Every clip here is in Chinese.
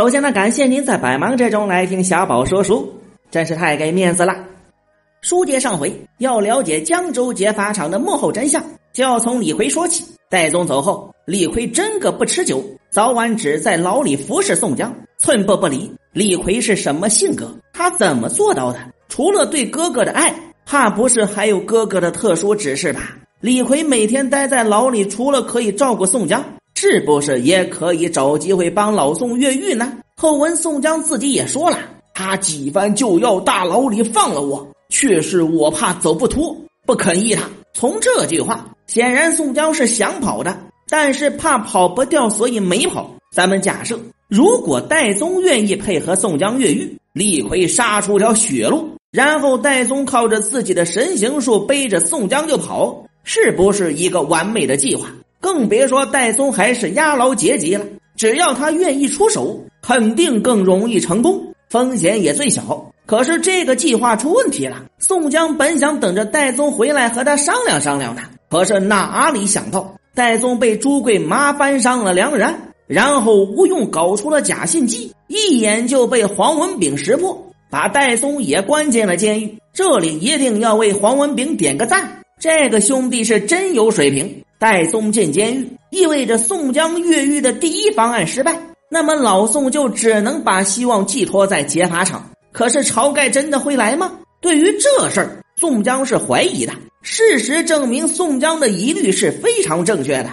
首先呢，感谢您在百忙之中来听小宝说书，真是太给面子了。书接上回，要了解江州劫法场的幕后真相，就要从李逵说起。戴宗走后，李逵真个不吃酒，早晚只在牢里服侍宋江，寸步不离。李逵是什么性格？他怎么做到的？除了对哥哥的爱，怕不是还有哥哥的特殊指示吧？李逵每天待在牢里，除了可以照顾宋江。是不是也可以找机会帮老宋越狱呢？后文宋江自己也说了，他几番就要大牢里放了我，却是我怕走不脱，不肯依他。从这句话，显然宋江是想跑的，但是怕跑不掉，所以没跑。咱们假设，如果戴宗愿意配合宋江越狱，李逵杀出条血路，然后戴宗靠着自己的神行术背着宋江就跑，是不是一个完美的计划？更别说戴宗还是押牢阶级了，只要他愿意出手，肯定更容易成功，风险也最小。可是这个计划出问题了。宋江本想等着戴宗回来和他商量商量的，可是哪里想到戴宗被朱贵麻烦上了梁然，然后吴用搞出了假信机，一眼就被黄文炳识破，把戴宗也关进了监狱。这里一定要为黄文炳点个赞，这个兄弟是真有水平。戴宗进监狱，意味着宋江越狱的第一方案失败。那么老宋就只能把希望寄托在劫法场。可是晁盖真的会来吗？对于这事儿，宋江是怀疑的。事实证明，宋江的疑虑是非常正确的。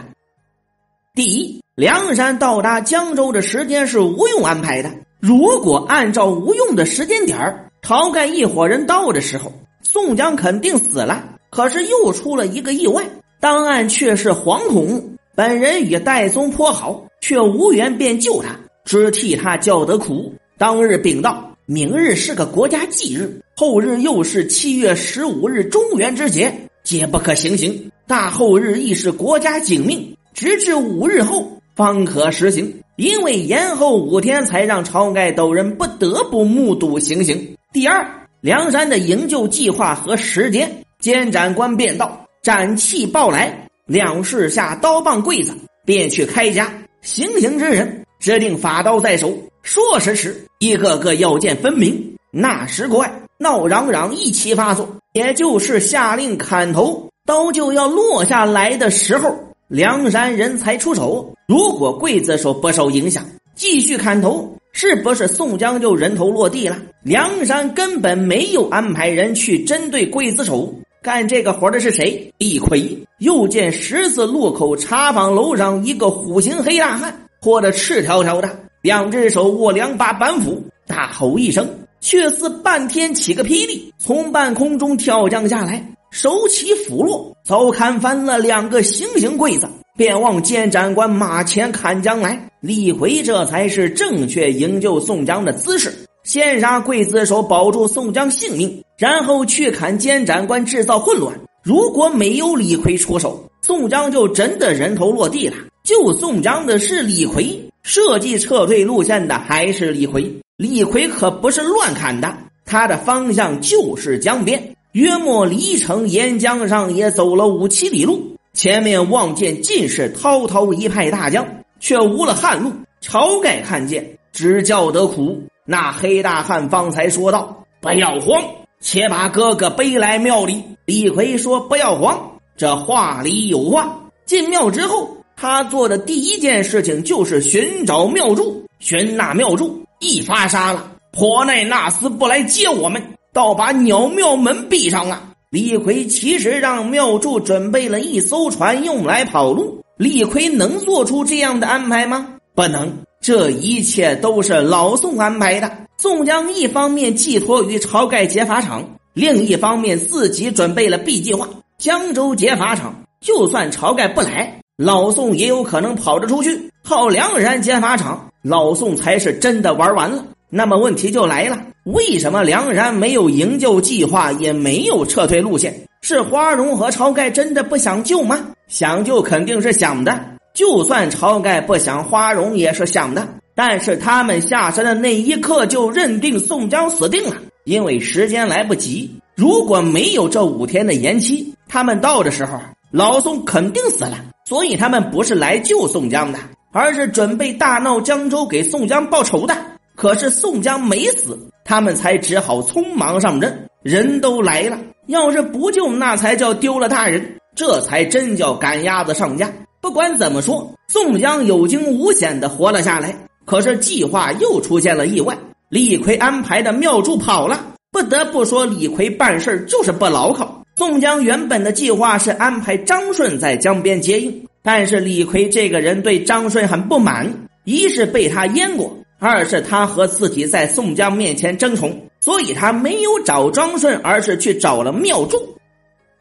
第一，梁山到达江州的时间是吴用安排的。如果按照吴用的时间点儿，晁盖一伙人到的时候，宋江肯定死了。可是又出了一个意外。当案却是惶恐，本人与戴宗颇好，却无缘便救他，只替他叫得苦。当日禀道：明日是个国家忌日，后日又是七月十五日中元之节，皆不可行刑。大后日亦是国家警命，直至五日后方可实行。因为延后五天，才让晁盖等人不得不目睹行刑。第二，梁山的营救计划和时间，监斩官便道。斩气报来，两士下刀棒柜子，便去开家。行刑之人指定法刀在手，说时迟，一个个要见分明。那时快闹嚷嚷一起发作，也就是下令砍头，刀就要落下来的时候，梁山人才出手。如果刽子手不受影响，继续砍头，是不是宋江就人头落地了？梁山根本没有安排人去针对刽子手。干这个活的是谁？李逵。又见十字路口茶坊楼上一个虎形黑大汉，拖着赤条条的，两只手握两把板斧，大吼一声，却似半天起个霹雳，从半空中跳降下来，手起斧落，早砍翻了两个行刑柜子，便往监斩官马前砍将来。李逵这才是正确营救宋江的姿势。先杀刽子手，保住宋江性命，然后去砍监斩官，制造混乱。如果没有李逵出手，宋江就真的人头落地了。救宋江的是李逵，设计撤退路线的还是李逵。李逵可不是乱砍的，他的方向就是江边，约莫离城沿江上也走了五七里路。前面望见尽是滔滔一派大江，却无了旱路。晁盖看见，只叫得苦。那黑大汉方才说道：“不要慌，且把哥哥背来庙里。”李逵说：“不要慌，这话里有话。”进庙之后，他做的第一件事情就是寻找庙祝。寻那庙祝，一发杀了，婆奈那厮不来接我们，倒把鸟庙门闭上了。李逵其实让庙祝准备了一艘船，用来跑路。李逵能做出这样的安排吗？不能。这一切都是老宋安排的。宋江一方面寄托于晁盖劫法场，另一方面自己准备了 B 计划。江州劫法场，就算晁盖不来，老宋也有可能跑着出去。靠梁山劫法场，老宋才是真的玩完了。那么问题就来了：为什么梁山没有营救计划，也没有撤退路线？是花荣和晁盖真的不想救吗？想救肯定是想的。就算晁盖不想，花荣也是想的。但是他们下山的那一刻就认定宋江死定了，因为时间来不及。如果没有这五天的延期，他们到的时候老宋肯定死了。所以他们不是来救宋江的，而是准备大闹江州给宋江报仇的。可是宋江没死，他们才只好匆忙上阵。人都来了，要是不救，那才叫丢了大人，这才真叫赶鸭子上架。不管怎么说，宋江有惊无险的活了下来。可是计划又出现了意外，李逵安排的妙珠跑了。不得不说，李逵办事就是不牢靠。宋江原本的计划是安排张顺在江边接应，但是李逵这个人对张顺很不满，一是被他淹过，二是他和自己在宋江面前争宠，所以他没有找张顺，而是去找了妙珠。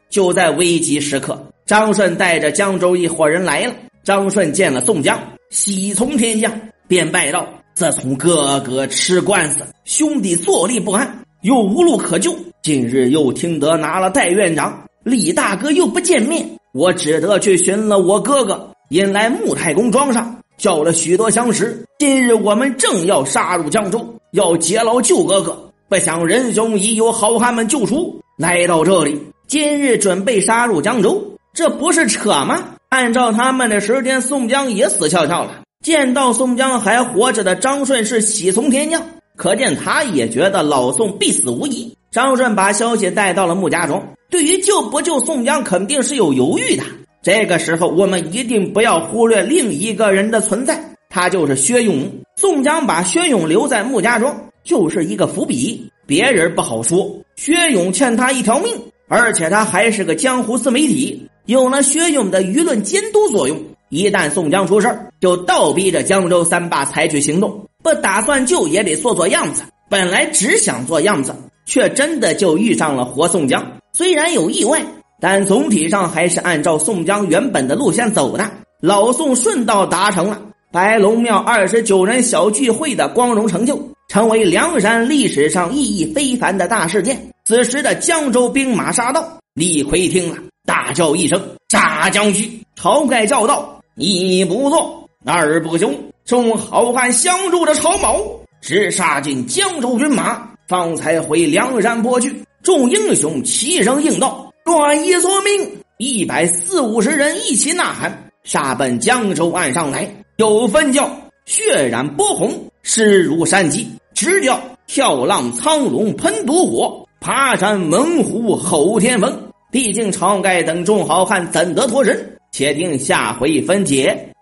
就在危急时刻，张顺带着江州一伙人来了。张顺见了宋江，喜从天降，便拜道：“自从哥哥吃官司，兄弟坐立不安。”又无路可救，今日又听得拿了戴院长，李大哥又不见面，我只得去寻了我哥哥，引来穆太公庄上，叫了许多相识。今日我们正要杀入江州，要劫牢救哥哥，不想仁兄已有好汉们救出，来到这里，今日准备杀入江州，这不是扯吗？按照他们的时间，宋江也死翘翘了。见到宋江还活着的张顺是喜从天降。可见他也觉得老宋必死无疑。张顺把消息带到了穆家庄，对于救不救宋江，肯定是有犹豫的。这个时候，我们一定不要忽略另一个人的存在，他就是薛勇。宋江把薛勇留在穆家庄，就是一个伏笔。别人不好说，薛勇欠他一条命，而且他还是个江湖自媒体，有了薛勇的舆论监督作用。一旦宋江出事就倒逼着江州三霸采取行动。不打算救也得做做样子。本来只想做样子，却真的就遇上了活宋江。虽然有意外，但总体上还是按照宋江原本的路线走的。老宋顺道达成了白龙庙二十九人小聚会的光荣成就，成为梁山历史上意义非凡的大事件。此时的江州兵马杀到，李逵听了，大叫一声：“杀将军！”晁盖叫道：“一不做，二不休。”众好汉相助着曹某，直杀进江州军马，方才回梁山坡去。众英雄齐声应道：“乱一说明！”一百四五十人一起呐喊，杀奔江州岸上来。有分叫血染波红，尸如山鸡；直叫跳浪苍龙喷毒火，爬山猛虎吼天风。毕竟晁盖等众好汉怎得脱身？且听下回分解。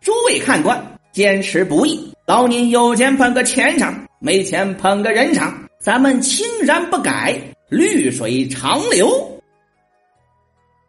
诸位看官。坚持不易，劳您有钱捧个钱场，没钱捧个人场，咱们青山不改，绿水长流。